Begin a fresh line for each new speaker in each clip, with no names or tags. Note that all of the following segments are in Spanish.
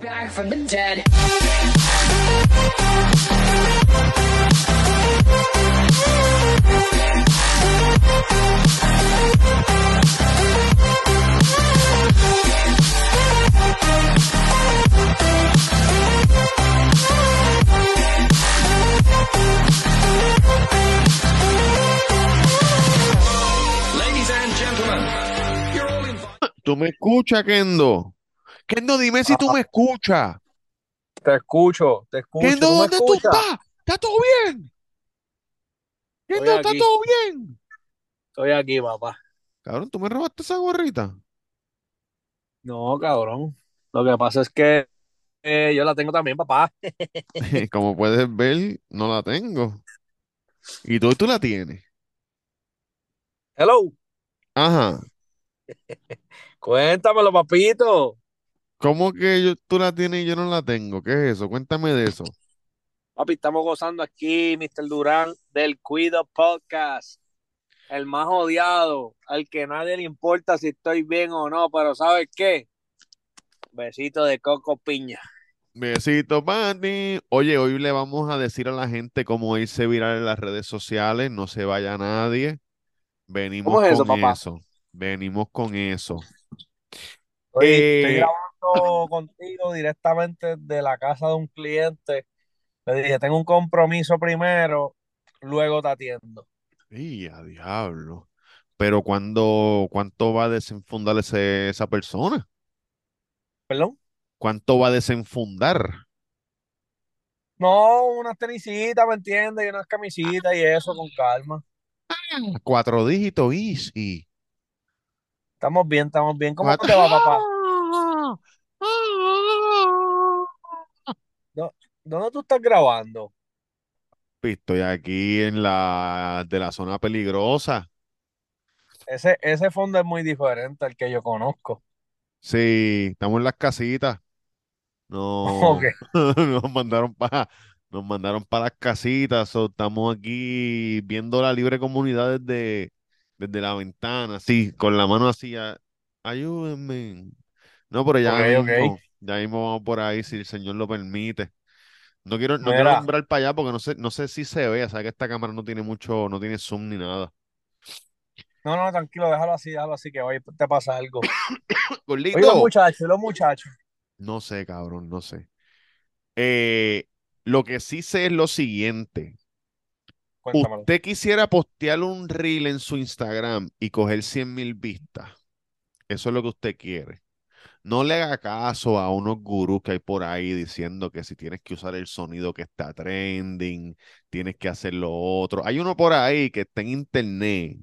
Back from the dead.
Ladies and gentlemen, you're all invited.
¿Tú me escuchas, Kendo? Kendo, dime si tú me escuchas.
Te escucho, te escucho.
Kendo,
¿Tú
¿dónde tú
escuchas?
estás? ¿Está todo bien? Kendo, ¿está todo bien?
Estoy aquí, papá.
Cabrón, ¿tú me robaste esa gorrita?
No, cabrón. Lo que pasa es que eh, yo la tengo también, papá.
Como puedes ver, no la tengo. ¿Y tú, tú la tienes?
Hello.
Ajá.
Cuéntamelo, papito.
¿Cómo que yo, tú la tienes y yo no la tengo? ¿Qué es eso? Cuéntame de eso.
Papi, estamos gozando aquí, Mr. Durán, del Cuido Podcast. El más odiado, al que nadie le importa si estoy bien o no, pero ¿sabes qué? Besito de coco piña.
Besito, Manny. Oye, hoy le vamos a decir a la gente cómo irse viral en las redes sociales. No se vaya nadie. Venimos
¿Cómo es eso,
con
papá?
eso. Venimos con eso. Eh,
estoy grabando contigo directamente de la casa de un cliente. Le dije, tengo un compromiso primero, luego te atiendo.
¡Y a diablo! Pero ¿cuándo, cuánto va a desenfundar ese- esa persona?
¿Perdón?
¿Cuánto va a desenfundar?
No, unas tenisitas, ¿me entiendes? Y unas camisitas y eso con calma.
Cuatro dígitos, easy.
Estamos bien, estamos bien. ¿Cómo
Cuatro-
te va, papá? ¿Dónde tú estás grabando?
Estoy aquí en la de la zona peligrosa.
Ese, ese fondo es muy diferente al que yo conozco.
Sí, estamos en las casitas. No,
Ok.
nos mandaron para nos mandaron para las casitas. so, estamos aquí viendo la libre comunidad desde, desde la ventana, así, con la mano así. a- ayúdenme. No, pero ya
Ok, ok.
mismo, ya mismo vamos por ahí, si el Señor lo permite. No quiero, no quiero nombrar para allá porque no sé, no sé si se ve, o sea que esta cámara no tiene mucho, no tiene zoom ni nada.
No, no, tranquilo, déjalo así, déjalo así, que hoy te pasa algo.
Gordito.
Oye, los muchachos, los muchachos.
No sé, cabrón, no sé. Eh, lo que sí sé es lo siguiente.
Cuéntamelo.
¿Usted quisiera postear un reel en su Instagram y coger 100 mil vistas? Eso es lo que usted quiere. No le haga caso a unos gurús que hay por ahí diciendo que si tienes que usar el sonido que está trending, tienes que hacer lo otro. Hay uno por ahí que está en internet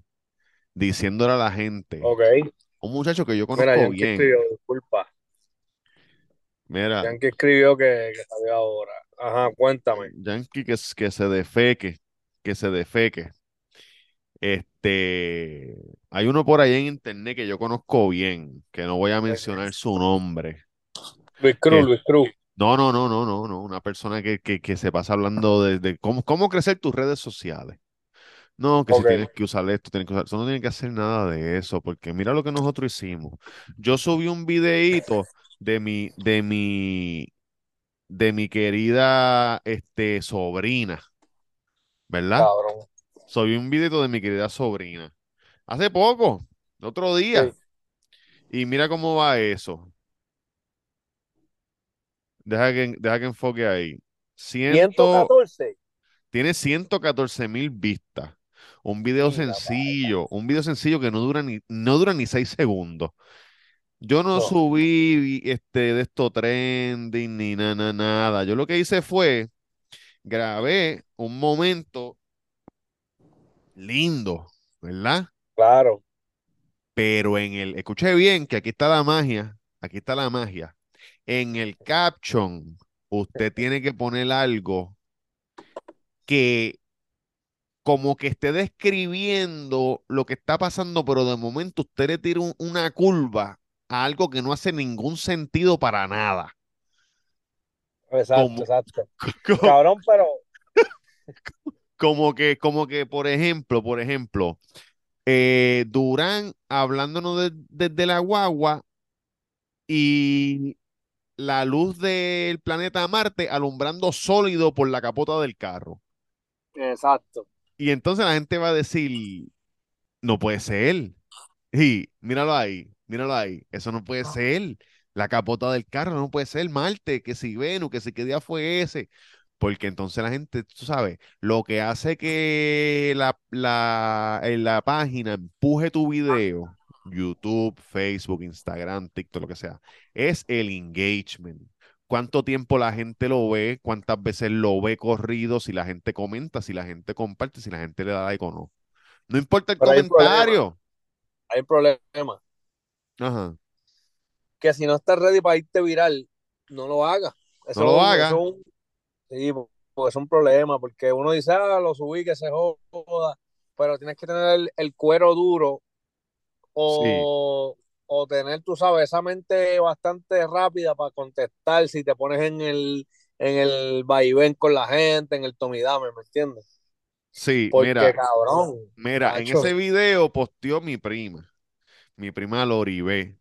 diciéndole a la gente,
Ok.
un muchacho que yo
Mira,
conozco
Yankee
bien.
escribió, disculpa.
Mira,
Yankee escribió que, que salió ahora. Ajá, cuéntame.
Yankee que, que se defeque, que se defeque. Este, hay uno por ahí en internet que yo conozco bien, que no voy a mencionar su nombre.
Luis. Cruz, Luis Cruz.
No, no, no, no, no, no. Una persona que, que, que se pasa hablando de, de cómo, cómo crecer tus redes sociales. No, que si tienes que usar esto, tienes que usar. Eso no tiene que hacer nada de eso, porque mira lo que nosotros hicimos. Yo subí un videíto de mi, de mi, de mi querida este, sobrina, ¿verdad?
Cabrón.
Subí un videito de mi querida sobrina. Hace poco, el otro día.
Sí.
Y mira cómo va eso. Deja que, deja que enfoque ahí. Ciento,
114.
tiene 114 mil vistas. Un video sencillo, un video sencillo que no dura ni, no dura ni 6 segundos. Yo no
No.
subí este, de esto trending ni nada, nada. Yo lo que hice fue grabé un momento lindo, ¿verdad?
Claro.
Pero en el, escuché bien que aquí está la magia, aquí está la magia. En el caption, usted tiene que poner algo que como que esté describiendo lo que está pasando, pero de momento usted le tira un- una curva a algo que no hace ningún sentido para nada.
Exacto, exacto. Cabrón, pero
como que, como que, por ejemplo, por ejemplo, eh, Durán hablándonos de- desde la guagua y la luz del planeta Marte alumbrando sólido por la capota del carro.
Exacto.
Y entonces la gente va a decir, no puede ser. Y míralo ahí, míralo ahí, eso no puede ser. La capota del carro no puede ser Marte, que si Venus, que si qué día fue ese. Porque entonces la gente, tú sabes, lo que hace que la, la, en la página empuje tu video, YouTube, Facebook, Instagram, TikTok, lo que sea, es el engagement. Cuánto tiempo la gente lo ve, cuántas veces lo ve corrido, si la gente comenta, si la gente comparte, si la gente le da like o no. No importa el
Pero hay un
comentario.
Hay un problema.
Ajá.
Que si no estás ready para irte viral, no lo hagas. Eso
No lo
es un-
haga.
eso es un- sí, porque es un problema. Porque uno dice, ah, lo subí, que se joda. Pero tienes que tener el, el cuero duro o, o tener, tú sabes, esa mente bastante rápida para contestar si te pones en el, en el vaivén con la gente, en el tomidame, ¿me entiendes?
Sí,
Porque,
mira,
cabrón,
mira, en ese video posteó mi prima, mi prima Loribé,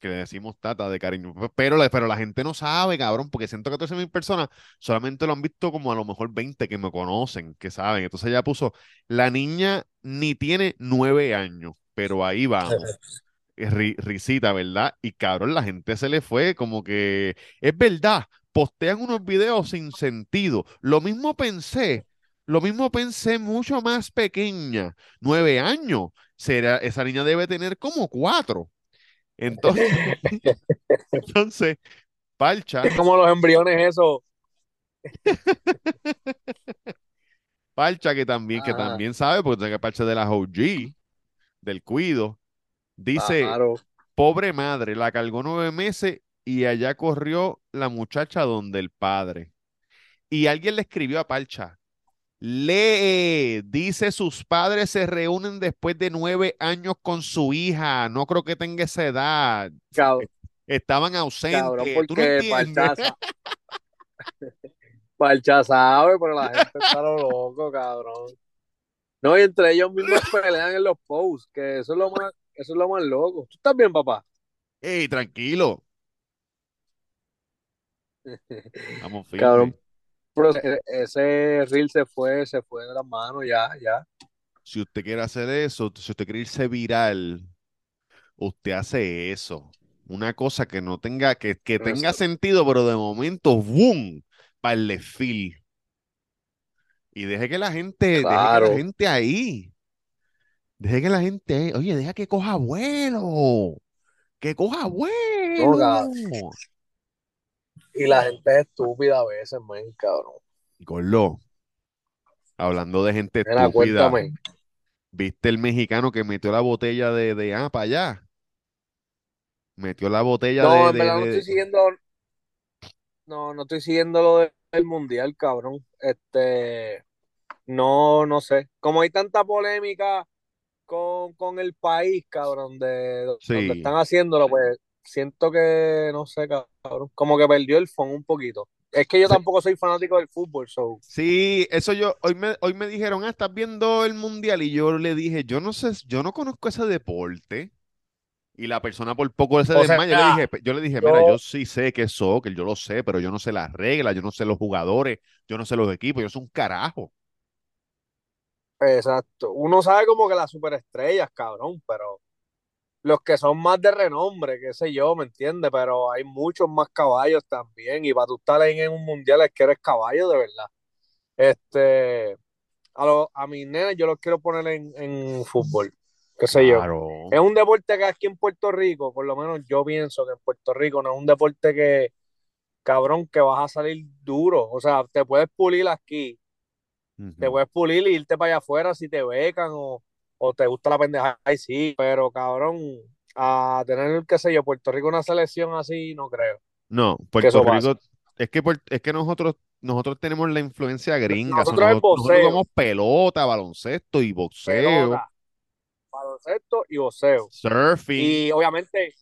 que le decimos tata de cariño, pero, la- pero la gente no sabe, cabrón, porque 114 mil personas solamente lo han visto como a lo mejor 20 que me conocen, que saben. Entonces ella puso, la niña ni tiene nueve años, pero ahí vamos. Ri- risita, ¿verdad? Y cabrón, la gente se le fue como que, es verdad, postean unos videos sin sentido. Lo mismo pensé, lo mismo pensé mucho más pequeña, nueve años. Será, esa niña debe tener como cuatro. Entonces, entonces, Parcha,
Es como los embriones esos.
Parcha que también, que también sabe, porque que Parcha de las OG, del cuido, dice,
Claro.
Pobre madre, la cargó nueve meses y allá corrió la muchacha donde el padre. Y alguien le escribió a Parcha, lee, dice sus padres se reúnen después de nueve años con su hija, no creo que tenga esa edad,
Cabrón,
estaban
cabrón,
ausentes, ¿tú no
porque
entiendes?
Parchaza. Parcha sabe, pero la gente está lo loco, cabrón. No, y entre ellos mismos pelean en los posts, que eso es lo más, eso es lo más loco. ¿Tú estás bien, papá?
Ey, tranquilo, vamos
Cabrón. Pero ese, ese reel se fue, se fue de las manos, ya, ya.
Si usted quiere hacer eso, si usted quiere irse viral, usted hace eso. Una cosa que no tenga, que, que tenga sentido, pero de momento, ¡boom! Para el desfile. Y deje que la gente, deje que la
Claro.
gente ahí. Deje que la gente. Oye, deja que coja vuelo. Que coja
No,
vuelo.
cabrón. Y la gente es estúpida a veces, man, cabrón.
Gordo, hablando de gente
Mira,
estúpida,
cuéntame.
¿viste el mexicano que metió la botella de, de ah, para allá? Metió la botella
No,
de,
en
de,
verdad no
de-
estoy siguiendo, no, no estoy siguiendo lo de- del mundial, cabrón. Este, no, no sé. Como hay tanta polémica con, con el país, cabrón, de donde están haciéndolo, pues siento que, no sé, cabrón, como que perdió el fondo un poquito. Es que yo tampoco soy fanático del fútbol, so.
Sí, eso yo, hoy me, hoy me dijeron, ah, ¿estás viendo el mundial? Y yo le dije, yo no sé, yo no conozco ese deporte. Y la persona por poco se desmaya. Yo le dije, yo le dije, mira,
yo-
yo sí sé que es soccer, yo lo sé, pero yo no sé las reglas, yo no sé los jugadores, yo no sé los equipos, yo soy un carajo.
Exacto. Uno sabe como que las superestrellas, cabrón, pero los que son más de renombre, qué sé yo, ¿me entiendes? Pero hay muchos más caballos también. Y para tú estar ahí en un mundial es que eres caballo de verdad. Este, a, lo- a mis nenes yo los quiero poner en, en fútbol, qué sé yo. Es un deporte que aquí en Puerto Rico, por lo menos yo pienso que en Puerto Rico no es un deporte que, cabrón, que vas a salir duro. O sea, te puedes pulir aquí, te puedes pulir y irte para allá afuera si te becan o, o te gusta la pendeja, ahí sí, pero cabrón, a tener, qué sé yo, Puerto Rico una selección así, no creo.
No, Puerto. Rico, es que, es que nosotros, nosotros tenemos la influencia gringa, so,
Nosotros es
nosotros, nosotros jugamos pelota, baloncesto y boxeo,
pelota, baloncesto y boxeo.
surfing,
Y obviamente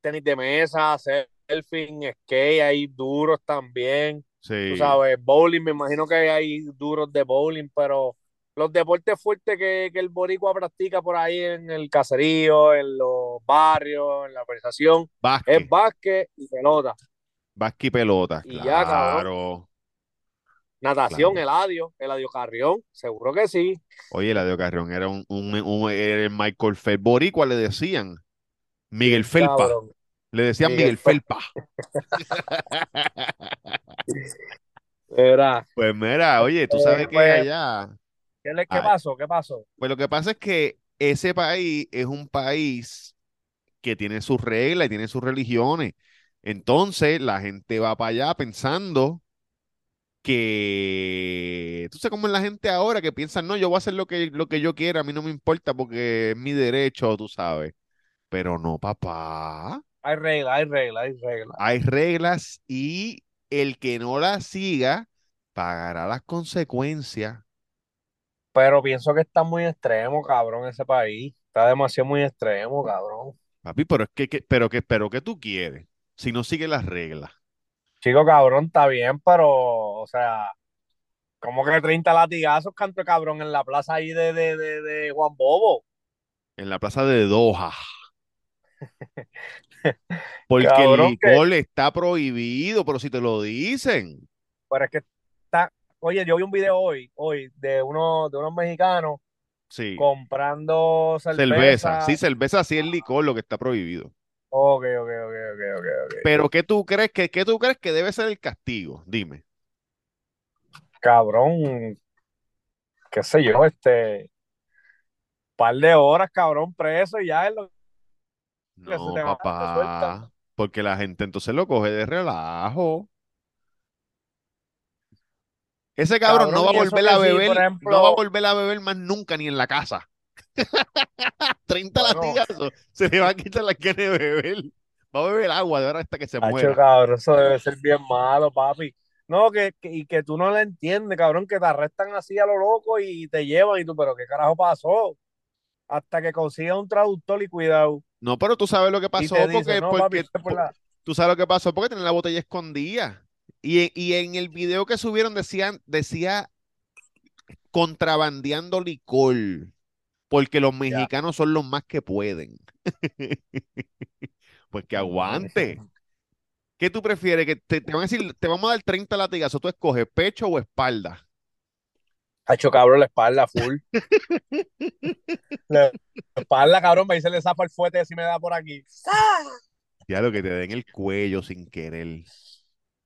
tenis de mesa, surfing, skate, hay duros también. Tú
sí.
sabes, bowling, me imagino que hay duros de bowling, pero los deportes fuertes que, que el boricua practica por ahí en el caserío, en los barrios, en la organización, es
Básquet.
básquet y pelota.
Basqui y pelota,
Y ya, cabrón.
claro.
Natación,
Claro.
Eladio, Eladio Carrión, seguro que sí.
Oye, Eladio Carrión era un, un, un- era el Michael Phelps boricua, le decían. Miguel Felpa.
Cabrón.
Le decían
Miguel
Miguel Felpa.
Era,
Pues mira, oye, tú sabes que
pues-
allá,
¿qué, le- qué
Ay.
pasó? ¿Qué pasó?
pues lo que pasa es que ese país es un país que tiene sus reglas y tiene sus religiones. Entonces la gente va para allá pensando que, tú sabes cómo es la gente ahora que piensan, no, yo voy a hacer lo que, lo que yo quiera, a mí no me importa porque es mi derecho, tú sabes. Pero no, papá.
Hay reglas, hay reglas, hay reglas.
Hay reglas y el que no las siga pagará las consecuencias.
Pero pienso que está muy extremo, cabrón, ese país. Está demasiado muy extremo, cabrón.
Papi, pero es que, que- pero que, pero que tú quieres, si no sigue las reglas.
Chico, cabrón, está bien, pero, o sea, como que 30 latigazos canto cabrón en la plaza ahí de, de, de, de Juan Bobo.
En la plaza de Doha. Porque el
Cabrón, que-
licor está prohibido, pero si te lo dicen.
Pero es que oye, yo vi un video hoy, hoy, de uno, de unos mexicanos
Sí.
comprando cerveza.
Cerveza. Sí, cerveza sí es licor lo que está prohibido.
Ok, ok, ok, ok, ok, ok.
Pero ¿qué tú crees que, qué tú crees que debe ser el castigo? Dime.
Cabrón, qué sé yo, este, par de horas, cabrón, preso y ya es lo que se
No, papá. Porque la gente entonces lo coge de relajo. Ese cabrón, no va a volver
que
a
sí,
beber, no va a volver a beber más nunca ni en la casa. 30
Bueno.
latigazos, se le va a quitar la ganas de beber. Va a beber agua de ahora hasta que se muera.
cabrón, eso debe ser bien malo, papi. No, que, que- y que tú no le entiendes, cabrón, que te arrestan así a lo loco y te llevan y tú, pero ¿qué carajo pasó? Hasta que consigas un traductor y cuidado.
No, pero tú sabes lo que pasó
te dice,
porque,
no,
porque
papi, por la-
tú sabes lo que pasó porque tenía la botella escondida. Y, en- y en el video que subieron decían, decía contrabandeando licor. Porque los mexicanos son los más que pueden. Pues que aguante. ¿Qué tú prefieres? Que te, te van a decir, te vamos a dar 30 latigazos. Tú escoges pecho o espalda.
Hacho, cabrón, la espalda full. la espalda, cabrón, me dice le zapa el fuete si me da por aquí.
Ya lo que te den el cuello sin querer.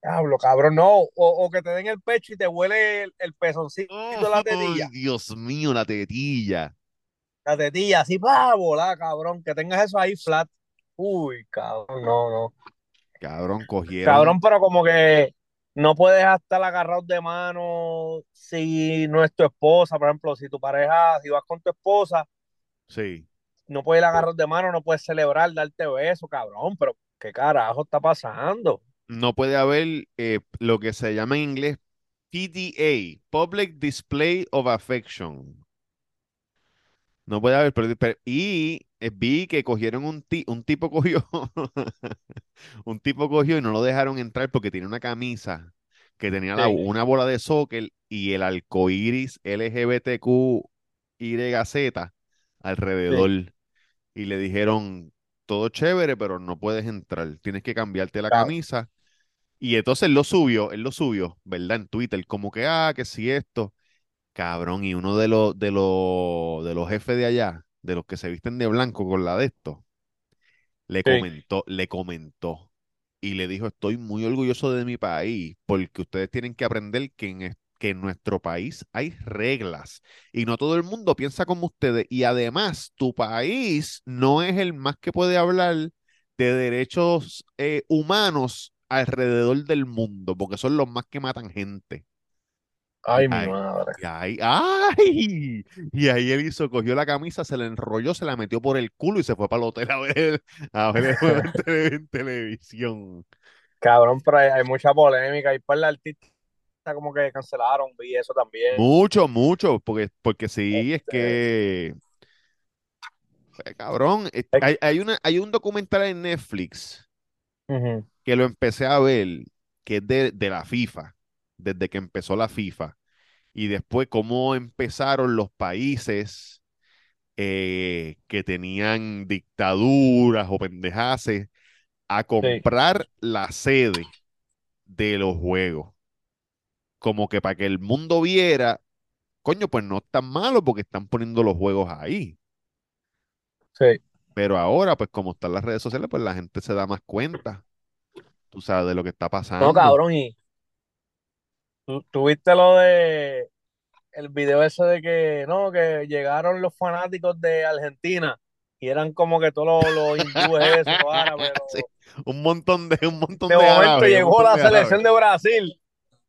Diablo, cabrón, no. O, o que te den el pecho y te huele el, el pezoncito de la tetilla.
Ay, Dios mío, la tetilla.
La tetilla, así para volar, cabrón. Que tengas eso ahí flat. Uy, cabrón, no, no.
Cabrón, cogieron.
Cabrón, pero como que no puedes estar agarrado de mano si no es tu esposa. Por ejemplo, si tu pareja, si vas con tu esposa,
Sí.
no puedes ir agarrados de mano, no puedes celebrar, darte beso, cabrón. Pero, ¿qué carajo está pasando?
No puede haber eh, lo que se llama en inglés PDA, Public Display of Affection. No puede haber, pero- pero- y eh, vi que cogieron un, ti- un tipo cogió, un tipo cogió y no lo dejaron entrar porque tenía una camisa que tenía la-
Sí.
una bola de soccer y el arcoíris LGBTQYZ alrededor. Y le dijeron, todo chévere, pero no puedes entrar, tienes que cambiarte la
Claro.
camisa. Y entonces él lo subió, él lo subió, ¿verdad? En Twitter, como que, ah, que si esto. Cabrón, y uno de los, de los, de los jefes de allá, de los que se visten de blanco con la de esto, le
Sí.
comentó, le comentó y le dijo, estoy muy orgulloso de mi país, porque ustedes tienen que aprender que en, que en nuestro país hay reglas y no todo el mundo piensa como ustedes. Y además, tu país no es el más que puede hablar de derechos eh, humanos alrededor del mundo, porque son los más que matan gente.
Ay, mi madre.
Y ahí, ¡ay! Y ahí él hizo, cogió la camisa, se la enrolló, se la metió por el culo y se fue para el hotel a ver, a en, tele- en televisión.
Cabrón, pero hay, hay mucha polémica. Y para el artista como que cancelaron, vi eso también.
Mucho, mucho, porque, porque sí, es
Este-
que, cabrón,
Es-
hay, hay una, hay un documental en Netflix que lo empecé a ver, que es de, de la FIFA, desde que empezó la FIFA, y después cómo empezaron los países eh, que tenían dictaduras o pendejaces a comprar la sede de los juegos. Como que para que el mundo viera, coño, pues no es tan malo porque están poniendo los juegos ahí.
Sí.
Pero ahora, pues como están las redes sociales, pues la gente se da más cuenta, tú sabes, de lo que está pasando.
No, cabrón, y ¿tú, tú viste lo de el video ese de que no, que llegaron los fanáticos de Argentina y eran como que todos los, los hindúes, esos, los árabes, los-
Sí, un montón de, un montón
de
de
momento
árabes,
llegó la selección de Brasil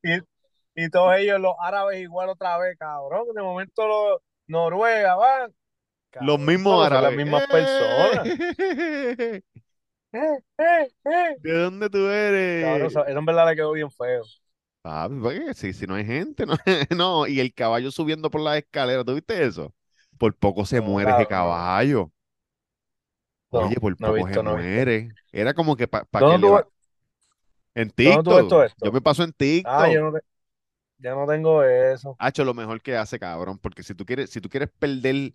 y, y todos ellos, los árabes, igual otra vez, cabrón. De momento los Noruega van.
Los mismos árabes.
las mismas personas.
¡Eh!
Eh, eh.
¿De dónde tú eres?
Cabrón, eso, eso en verdad le quedó bien feo.
Papi, ¿por qué? Si, si no hay gente, no, no, y el caballo subiendo por las escaleras, ¿tú viste eso? Por poco se
No,
muere ese caballo.
No,
Oye, por poco
visto,
se muere. Era como que para que
¿Dónde
le
tú?
En
¿Dónde tú ves
TikTok. Yo me paso en TikTok.
Ah, yo no, te- ya no tengo eso.
Ha hecho lo mejor que hace, cabrón, porque si tú quieres, si tú quieres perder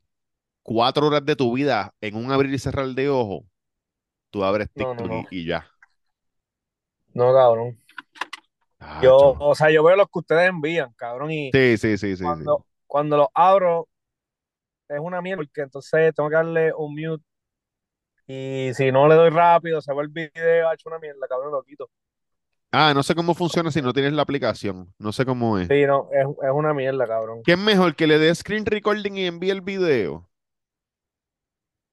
cuatro horas de tu vida en un abrir y cerrar de ojo, tú abres
No, no,
TikTok
no.
y, ya.
No, cabrón. Yo, o sea, yo veo los que ustedes envían, cabrón, y
Sí, sí, sí, sí, sí.
cuando, cuando los abro es una mierda, porque entonces tengo que darle un mute y si no le doy rápido, se va el video, ha hecho una mierda, cabrón, lo quito.
Ah, no sé cómo funciona si no tienes la aplicación. No sé cómo es.
Sí, no, es, es una mierda, cabrón.
¿Qué es mejor que le dé screen recording y envíe el video?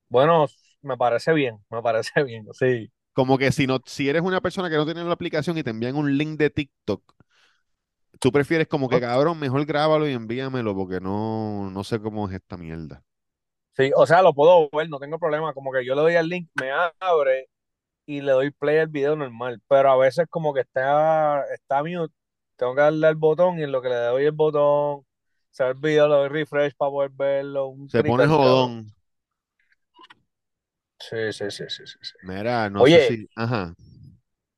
Bueno, me parece bien, me parece bien, sí.
Como que si no, si eres una persona que no tiene la aplicación y te envían un link de TikTok, tú prefieres como que cabrón, mejor grábalo y envíamelo porque no, no sé cómo es esta mierda.
Sí, o sea, lo puedo ver, no tengo problema, como que yo le doy al link, me abre y le doy play al video normal, pero a veces como que está, está mute, tengo que darle al botón y en lo que le doy el botón, se ve el video, le doy refresh para poder verlo. un
Se pone jodón.
Sí, sí, sí, sí, sí, sí.
Mira, no
Oye.
sé si. Ajá.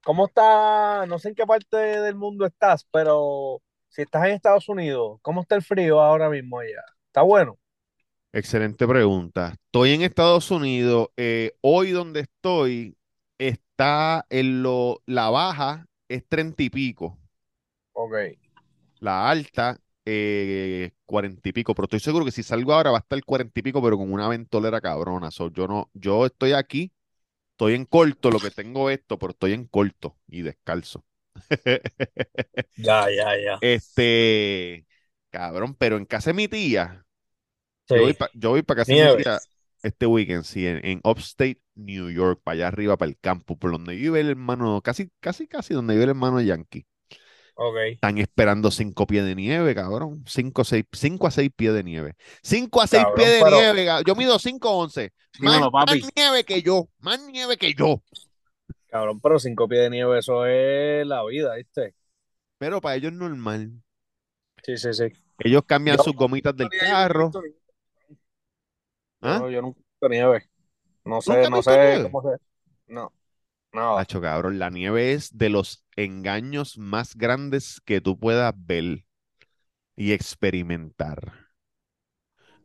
¿Cómo está? No sé en qué parte del mundo estás, pero si estás en Estados Unidos, ¿cómo está el frío ahora mismo allá? ¿Está bueno?
Excelente pregunta. Estoy en Estados Unidos. eh, hoy donde estoy está en lo, la baja es treinta y pico.
Ok.
La alta, eh, cuarenta y pico. Pero estoy seguro que si salgo ahora va a estar cuarenta y pico, pero con una ventolera cabrona. So, yo no, yo estoy aquí, estoy en corto, lo que tengo esto, pero estoy en corto y descalzo.
Ya, ya, ya.
Este, cabrón, pero en casa de mi tía,
Sí.
yo voy para pa casa de mi tía este weekend, sí, en, en Upstate New York, para allá arriba, para el campo, por donde vive el hermano, casi, casi, casi donde vive el hermano Yankee.
Ok.
Están esperando cinco pies de nieve, cabrón. Cinco, seis, cinco a seis pies de nieve. Cinco a seis
Cabrón,
pies de
pero-
nieve. ca- Yo mido cinco once. Más, más nieve que yo. Más nieve que yo.
Cabrón, pero cinco pies de nieve, eso es la vida, ¿viste?
Pero para ellos es normal.
Sí, sí, sí.
Ellos cambian
Yo-
sus gomitas del carro.
visto
¿Ah?
Yo nunca he visto nieve. No
¿Nunca
sé, no sé
nieve?
cómo se. No, nada.
Tacho, cabrón, la nieve es de los engaños más grandes que tú puedas ver y experimentar.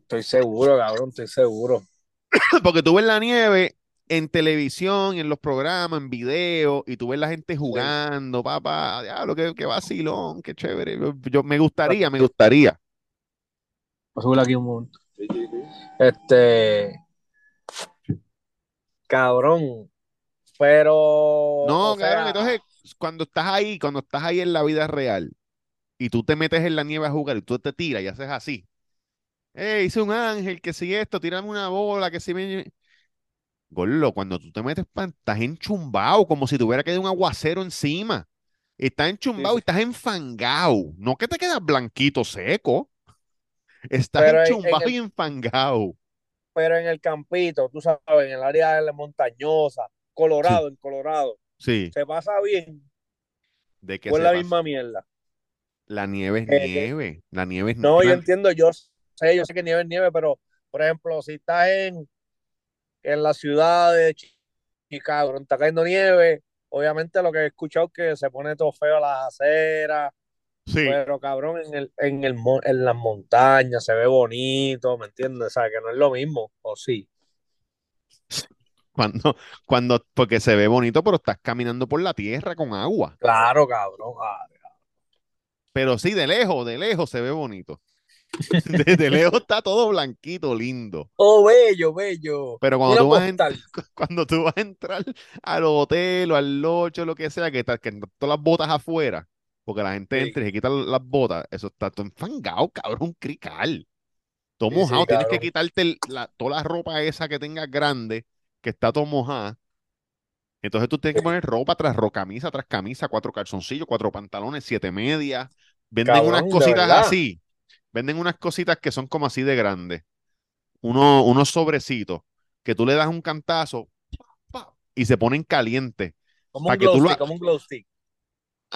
Estoy seguro, cabrón, estoy seguro.
Porque tú ves la nieve en televisión, en los programas, en video, y tú ves la gente jugando, papá, diablo, qué, qué vacilón, qué chévere. Yo, yo- me gustaría, me gustaría.
Voy a aquí un momento. Este. Cabrón. Pero.
No, cabrón,
sea,
entonces, cuando estás ahí, cuando estás ahí en la vida real, y tú te metes en la nieve a jugar y tú te tiras y haces así. Eh, hice un ángel, que si esto, tirame una bola, que si me... Gordo, cuando tú te metes, estás enchumbado, como si tuviera que dar un aguacero encima. Estás enchumbado
Sí,
y estás enfangado. No que te quedas blanquito seco. Estás
en-
enchumbado y enfangado.
pero en el campito, tú sabes, en el área de la montañosa, Colorado, en Colorado,
Sí,
se pasa bien.
¿de se
la
pasa?
misma mierda.
La nieve es
Eh,
nieve. La nieve es
No, yo entiendo, yo sé, yo sé que nieve es nieve, pero por ejemplo, si estás en, en la ciudad de Chi- Chicago, está cayendo nieve, obviamente lo que he escuchado es que se pone todo feo las aceras,
Sí,
pero cabrón, en el, en el en las montañas se ve bonito, ¿me entiendes? O sea, que no es lo mismo, o sí.
Cuando, cuando, porque se ve bonito, pero estás caminando por la tierra con agua.
Claro, cabrón.
Pero sí, de lejos, de lejos se ve bonito. Desde lejos está todo blanquito, lindo.
Oh, bello, bello.
Pero cuando tú, vas a
postal.
ent- cuando tú vas a entrar al hotel o al locho, lo que sea, que, está- que todas las botas afuera, porque la gente
Sí.
entra y se quita las botas, eso está todo enfangado, cabrón, un crical. Todo
Sí, sí,
mojado, tienes que quitarte el- la- toda la ropa esa que tengas grande, que está todo mojada. Entonces tú tienes que poner ropa tras ropa, camisa tras camisa, cuatro calzoncillos, cuatro pantalones, siete medias. Venden unas
Cabrón,
cositas así. Venden unas cositas que son como así de grandes. Uno, unos sobrecitos que tú le das un cantazo y se ponen calientes.
Como un glow stick, como un glow stick.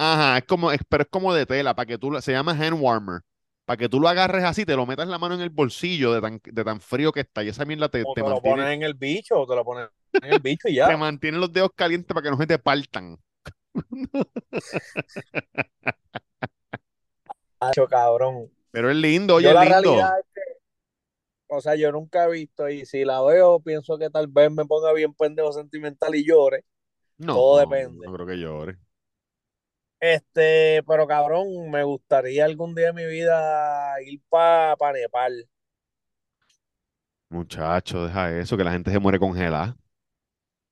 Ajá, es como, es- pero es como de tela, para que tú lo- se llama hand warmer. Para que tú lo agarres así, te lo metas la mano en el bolsillo de tan, de tan frío que está. Y esa mierda te,
O
te
te lo pones en el bicho, o te lo pones en el bicho y
te
ya.
mantiene los dedos calientes para que no se te partan.
Cabrón.
Pero es lindo, oye,
Yo
es lindo.
realidad es que, o sea, yo nunca he visto y si la veo, pienso que tal vez me ponga bien pendejo sentimental y llore.
No,
todo
no,
depende.
No creo que llore.
Este, pero cabrón, me gustaría algún día de mi vida ir para pa Nepal.
Muchacho, deja eso, que la gente se muere congelada.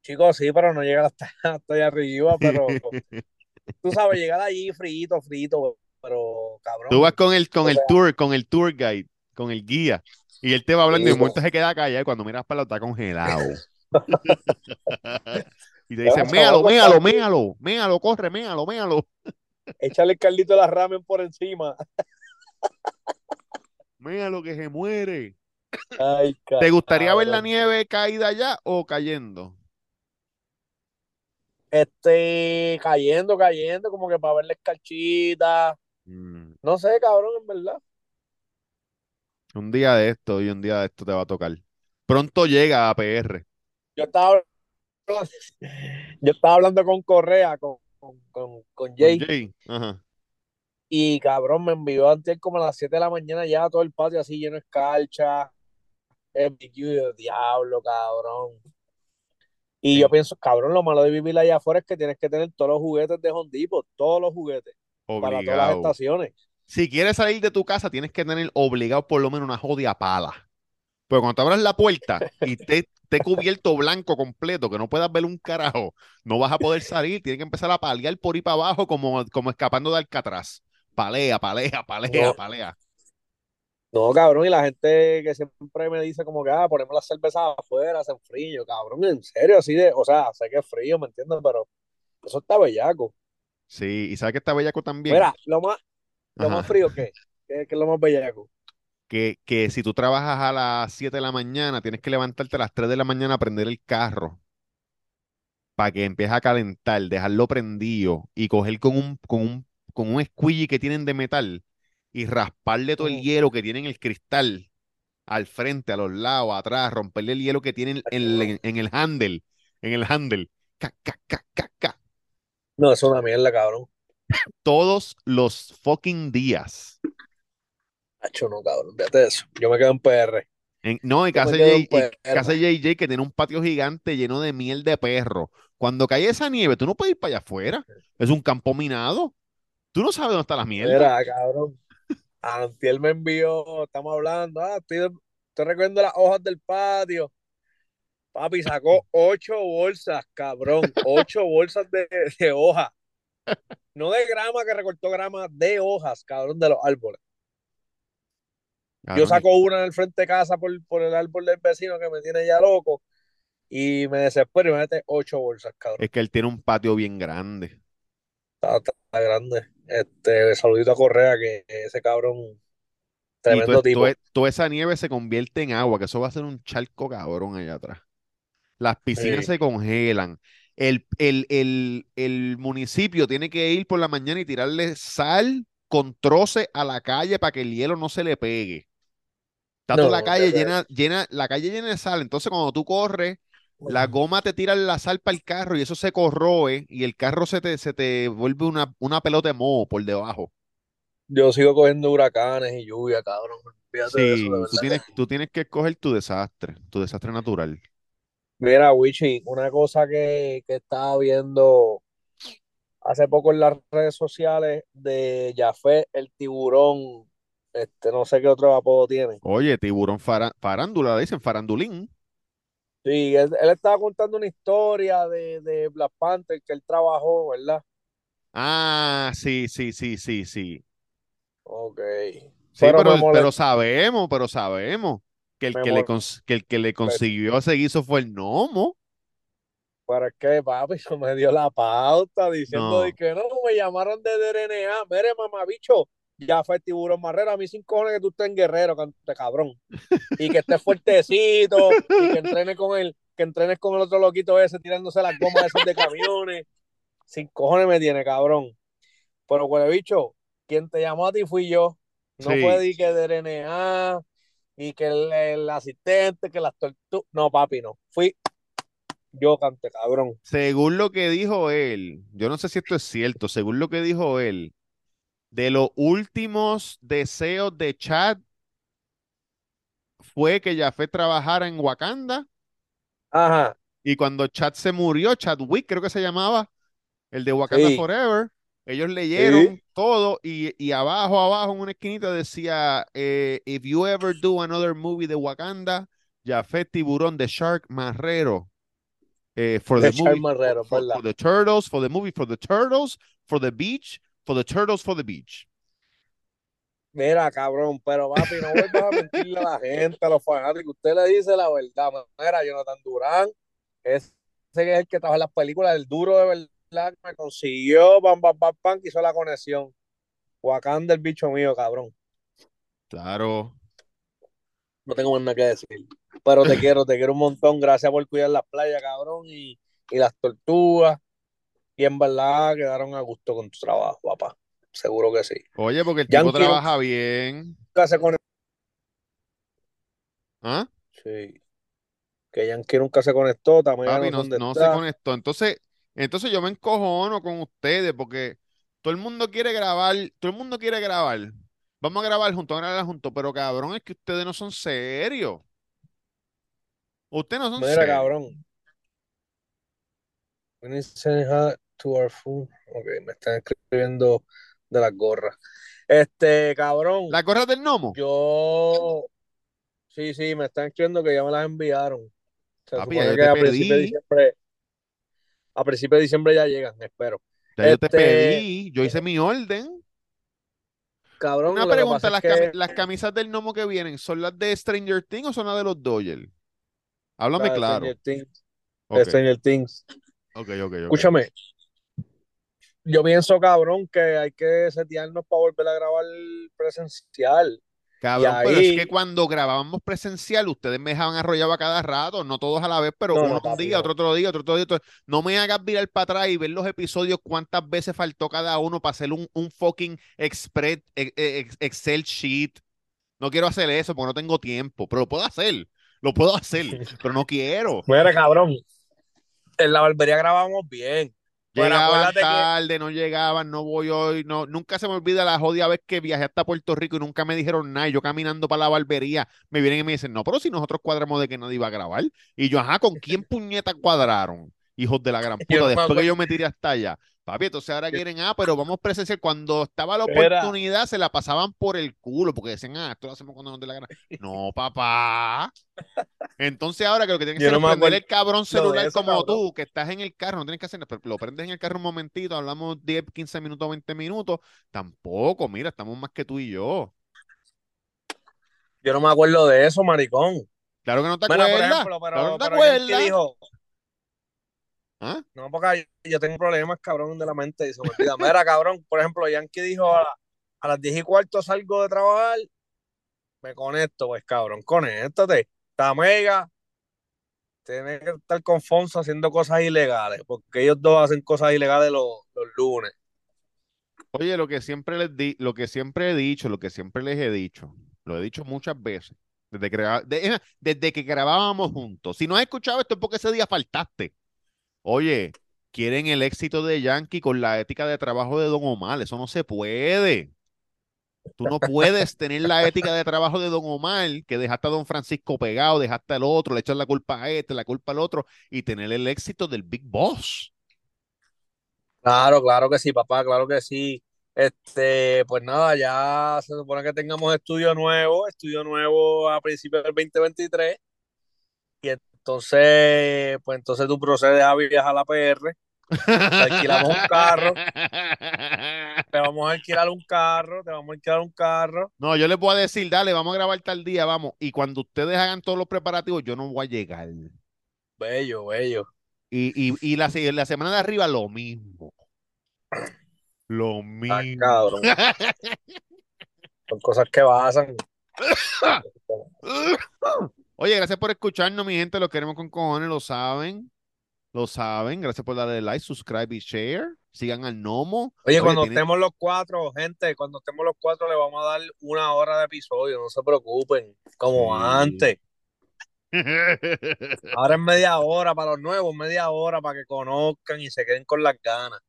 Chicos, sí, pero no llegar hasta, hasta allá arriba, pero tú sabes, llegar allí frito, frito, pero cabrón.
Tú vas con el, con el
sea-
tour, con el tour guide, con el guía, y él te va hablando y de momento se queda callado y cuando miras para lado está congelado. y te
Ya,
dicen, méalo, méalo, méalo, méalo, corre, méalo, méalo,
Échale el caldito de la ramen por encima.
méalo que se muere.
Ay,
¿Te gustaría ver la nieve caída allá o cayendo?
Este, cayendo, cayendo, como que para ver la escarchita.
Mm,
No sé, cabrón, en verdad.
Un día de esto y un día de esto te va a tocar. Pronto llega a PR.
Yo estaba, yo estaba hablando con Correa, con, con, con, Jay,
Jay. Ajá.
y cabrón, me envió antes como a las 7 de la mañana ya todo el patio así lleno de escarcha. El BQ, y yo, diablo, cabrón. Y
Sí.
yo pienso, cabrón, lo malo de vivir allá afuera es que tienes que tener todos los juguetes de Home Depot, todos los juguetes, para todas las
Obligado.
estaciones.
Si quieres salir de tu casa, tienes que tener obligado por lo menos una jodida pala. Pero cuando te abras la puerta y te, te cubierto blanco completo, que no puedas ver un carajo, no vas a poder salir. Tienes que empezar a palear por ahí para abajo como, como escapando de Alcatraz. Palea, palea, palea,
No.
palea.
No, cabrón, y la gente que siempre me dice como que, ah, ponemos las cervezas afuera, hacen frío, cabrón, en serio, así de, o sea, sé que es frío, ¿me entiendes? Pero eso está bellaco.
Sí, y sabes que está bellaco también.
Mira, lo más, lo
Ajá.
más frío que, ¿Qué, qué es lo más bellaco?
Que, que si tú trabajas a las 7 de la mañana, tienes que levantarte a las 3 de la mañana a prender el carro para que empiece a calentar, dejarlo prendido y coger con un, con un, con un squeegee que tienen de metal y rasparle todo el
Ujú.
hielo que tiene en el cristal al frente, a los lados, atrás, romperle el hielo que tiene en, el- en el handle, en el handle. Ca, ca, ca, ca, ca.
No, eso es una mierda, cabrón.
Todos los fucking días.
Hacho, no, cabrón, fíjate eso. Yo me quedo en PR.
En- no,
me
casa
en
J- casa JJ que tiene un patio gigante lleno de miel de perro. Cuando cae esa nieve, tú no puedes ir para allá afuera. Es un campo minado. Tú no sabes dónde está la mierda.
Mira, cabrón. Antiel me envió, estamos hablando, ah, estoy, estoy recogiendo las hojas del patio. Papi sacó ocho bolsas, cabrón, ocho bolsas de, de hojas. No de grama que recortó grama, de hojas, cabrón, de los árboles. Yo
Cabrón,
saco una en el frente de casa por, por el árbol del vecino que me tiene ya loco y me desespero y me mete ocho bolsas, cabrón.
Es que él tiene un patio bien grande.
Está, está grande. Este, saludito a Correa, que ese cabrón,
Y
tremendo
to-
tipo.
to- toda esa nieve se convierte en agua, que eso va a ser un charco cabrón allá atrás. Las piscinas
Sí.
se congelan. El, el, el, el municipio tiene que ir por la mañana y tirarle sal con troce a la calle para que el hielo no se le pegue. Está toda la calle llena, llena, la calle llena de sal. Entonces, cuando tú corres, la goma te tira la sal para el carro y eso se corroe y el carro se te, se te vuelve una, una pelota de moho por debajo.
Yo sigo cogiendo huracanes y lluvia, cabrón. Olvídate de eso,
Sí,
de
tú tienes, tú tienes que escoger tu desastre, tu desastre natural.
Mira, Wichi, una cosa que, que estaba viendo hace poco en las redes sociales de Jafé, el tiburón, este, no sé qué otro apodo tiene.
Oye, tiburón fara- farándula, dicen farandulín.
Sí, él, él estaba contando una historia de, de Black Panther que él trabajó, ¿verdad?
Ah, sí, sí, sí, sí, sí.
Ok.
Sí,
Pero
pero, sabemos, pero sabemos que el
Me
que le, que el que le consiguió ese guiso fue el gnomo.
Pero es que, papi, eso me dio la pauta diciendo de
No,
que no, me llamaron de DRNA. Mire, mamabicho, ya fue el tiburón marrero. A mí sin cojones que tú estés en guerrero, cante cabrón. Y que estés fuertecito y que entrenes con el, que entrenes con el otro loquito ese tirándose las gomas esas de camiones. Sin cojones me tiene, cabrón. Pero, güey, bicho, quien te llamó a ti fui yo. No fue
sí.
de que DRNA, y que el, el asistente, que las tortugas. No, papi, no. Fui yo, cante cabrón.
Según lo que dijo él, yo no sé si esto es cierto, según lo que dijo él, de los últimos deseos de Chad fue que Jafet trabajara en Wakanda
Ajá,
y cuando Chad se murió, Chadwick creo que se llamaba, el de Wakanda
sí,
Forever, ellos
sí.
leyeron todo y, y abajo, abajo en una esquinita decía, eh, if you ever do another movie de Wakanda, Jafet Tiburón de Shark Marrero. eh, for the movie, for,
Marrero,
for the turtles, for the movie, for the turtles, for the beach, for the turtles, for the beach.
Mira, cabrón, pero papi, no vuelvas a mentirle a la gente, a los fanáticos. Usted le dice la verdad. Mira, Jonathan Durán, ese que es el que trabaja en las películas, el duro de verdad que me consiguió, pam, pam, pam, pam, que hizo la conexión. Wakanda, el bicho mío, cabrón.
Claro.
No tengo más nada que decir. Pero te quiero, te quiero un montón. Gracias por cuidar las playas, cabrón, y, y las tortugas. Y en verdad quedaron a gusto con tu trabajo, papá. Seguro que sí.
Oye, porque el tipo trabaja bien.
nunca se conectó.
¿Ah?
Sí. Que Yankee nunca se conectó. También
Papi,
no
no, se conectó. Entonces, entonces yo me encojono con ustedes porque todo el mundo quiere grabar, todo el mundo quiere grabar. Vamos a grabar juntos, vamos a grabar juntos, pero cabrón, es que ustedes no son serios. Ustedes no son
Mira,
serios.
cabrón. To our phone. Ok, me están escribiendo de las gorras. Este, cabrón,
¿La gorra del gnomo?
yo. Sí, sí, me están escribiendo que ya me las enviaron. Se
Papi,
supone que a principios de diciembre. A principios de diciembre ya llegan, espero.
ya yo te
Este,
pedí, yo hice mi orden.
cabrón,
Una pregunta, ¿las, cami-
que
las camisas del gnomo que vienen son las de Stranger Things o son las de los Dodgers? Háblame claro.
Stranger Things,
Ok,
Stranger Things.
ok, ok, ok.
Escúchame, yo pienso, cabrón, que hay que setearnos para volver a grabar presencial.
Cabrón, pero es que cuando grabábamos presencial, ustedes me dejaban arrollado a cada rato, no todos a la vez, pero
no,
uno
no,
un día, otro otro día, otro otro día. otro- No me hagas virar para atrás y ver los episodios cuántas veces faltó cada uno para hacer un, un fucking express, eh, eh, ex- Excel sheet. No quiero hacer eso porque no tengo tiempo, pero lo puedo hacer, lo puedo hacer, pero no quiero.
Mira, cabrón, en la barbería grabamos bien.
Llegaban
que
tarde, no llegaban, no voy hoy, no, nunca se me olvida la jodida vez que viajé hasta Puerto Rico y nunca me dijeron nada. y Yo caminando para la barbería, me vienen y me dicen, no, pero si nosotros cuadramos de que nadie iba a grabar. Y yo, ajá, ¿con quién puñeta cuadraron? Hijos de la gran
yo
puta,
no
después que yo me tiré hasta allá. Papi, entonces ahora quieren, ah, pero vamos presencial. Cuando estaba la oportunidad, se la pasaban por el culo, porque decían, ah, esto lo hacemos cuando nos dé la gana. No, papá. Entonces ahora que lo que tienes que hacer
no
es prender el cabrón celular como
cabrón.
tú, que estás en el carro, no tienes que hacer nada, pero lo prendes en el carro un momentito, hablamos 10, 15 minutos, 20 minutos. Tampoco, mira, estamos más que tú y yo.
Yo no me acuerdo de eso, maricón.
Claro que no te
por
acuerdas, claro que no
pero,
te
pero
acuerdas.
dijo,
¿Ah?
no, porque yo tengo problemas, cabrón, de la mente y se me olvida. Mira, cabrón, por ejemplo, Yankee dijo a, a las 10 y cuarto salgo de trabajar, me conecto, pues cabrón, conéctate. Está mega, tienes que estar con Fonso haciendo cosas ilegales, porque ellos dos hacen cosas ilegales los, los lunes.
Oye, lo que siempre les di, lo que siempre he dicho, lo que siempre les he dicho, lo he dicho muchas veces, desde que, desde que grabábamos juntos. Si no has escuchado esto es porque ese día faltaste. Oye, quieren el éxito de Yankee con la ética de trabajo de Don Omar, eso no se puede. Tú no puedes tener la ética de trabajo de Don Omar, que dejaste a Don Francisco pegado, dejaste al otro, le echas la culpa a este, la culpa al otro, y tener el éxito del Big Boss.
Claro, claro que sí, papá, claro que sí. Este, pues nada, ya se supone que tengamos estudio nuevo, estudio nuevo a principios del 2023. Y entonces, pues entonces tú procedes a viajar a la PR, te alquilamos un carro, te vamos a alquilar un carro, te vamos a alquilar un carro.
No, yo les voy a decir, dale, vamos a grabar tal día, vamos. Y cuando ustedes hagan todos los preparativos, yo no voy a llegar.
Bello, bello.
Y, y, y la, la semana de arriba, lo mismo. Lo
Ah,
mismo.
cabrón. Son cosas que pasan.
Oye, gracias por escucharnos, mi gente. Lo queremos con cojones, lo saben. Lo saben. Gracias por darle like, subscribe y share. Sigan al Nomo.
Oye, cuando estemos los cuatro, gente, cuando estemos los cuatro, le vamos a dar una hora de episodio, no se preocupen, como
Sí.
antes. Ahora es media hora para los nuevos, media hora para que conozcan y se queden con las ganas.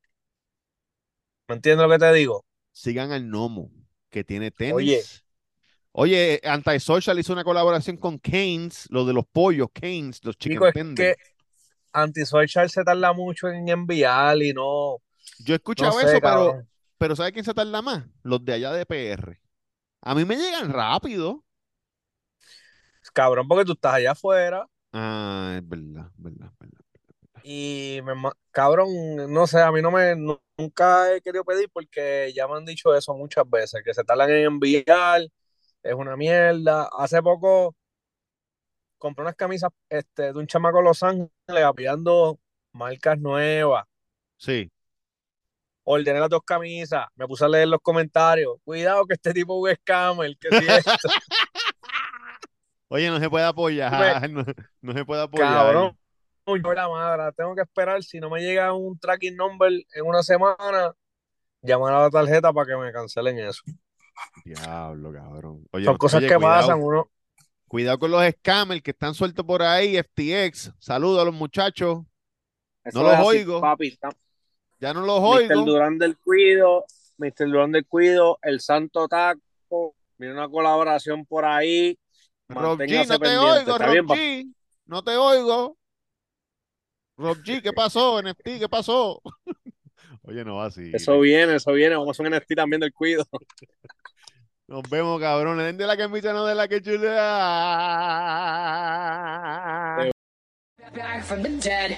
¿Me entiendes lo que te digo?
Sigan al Nomo, que tiene tenis.
Oye.
Oye, Antisocial hizo una colaboración con Canes, lo de los pollos, Canes, los chicken
Chicos, es que Antisocial se tarda mucho en enviar y no,
Yo he
no
escuchado
sé,
eso, pero,
cabrón.
pero ¿sabe quién se tarda más? Los de allá de PR. A mí me llegan rápido.
Cabrón, porque tú estás allá afuera
Ah, es verdad, verdad, verdad.
y me, cabrón, no sé, a mí no me, nu- nunca he querido pedir porque ya me han dicho eso muchas veces, que se tardan en enviar, es una mierda. Hace poco compré unas camisas este, de un chamaco de Los Ángeles apoyando marcas nuevas.
Sí.
Ordené las dos camisas, me puse a leer los comentarios. Cuidado que este tipo es un scammer, que si esto.
Oye, no se puede apoyar, no, no se puede apoyar.
Cabrón, yo la madre, tengo que esperar. Si no me llega un tracking number en una semana, llamar a la tarjeta para que me cancelen eso.
Diablo, cabrón. Oye,
Son cosas
oye,
que
cuidado,
pasan, uno.
Cuidado con los scammers que están sueltos por ahí, FTX. Saludos a los muchachos.
Eso
No los
así,
oigo.
Papi,
Ya no los
Mr.
oigo.
Durán del Cuido, Mr. Durán del Cuido, El Santo Taco, viene una colaboración por ahí.
Rob G, no te
pendiente.
oigo, Rob
bien,
G. No te oigo. Rob G, ¿qué pasó? NFT, ¿qué pasó? Oye, no va así.
Eso viene, eso viene. Vamos a hacer un NFT también del cuido.
Nos vemos, cabrones. De la que camisa, no de la que chulea.
Back from the dead.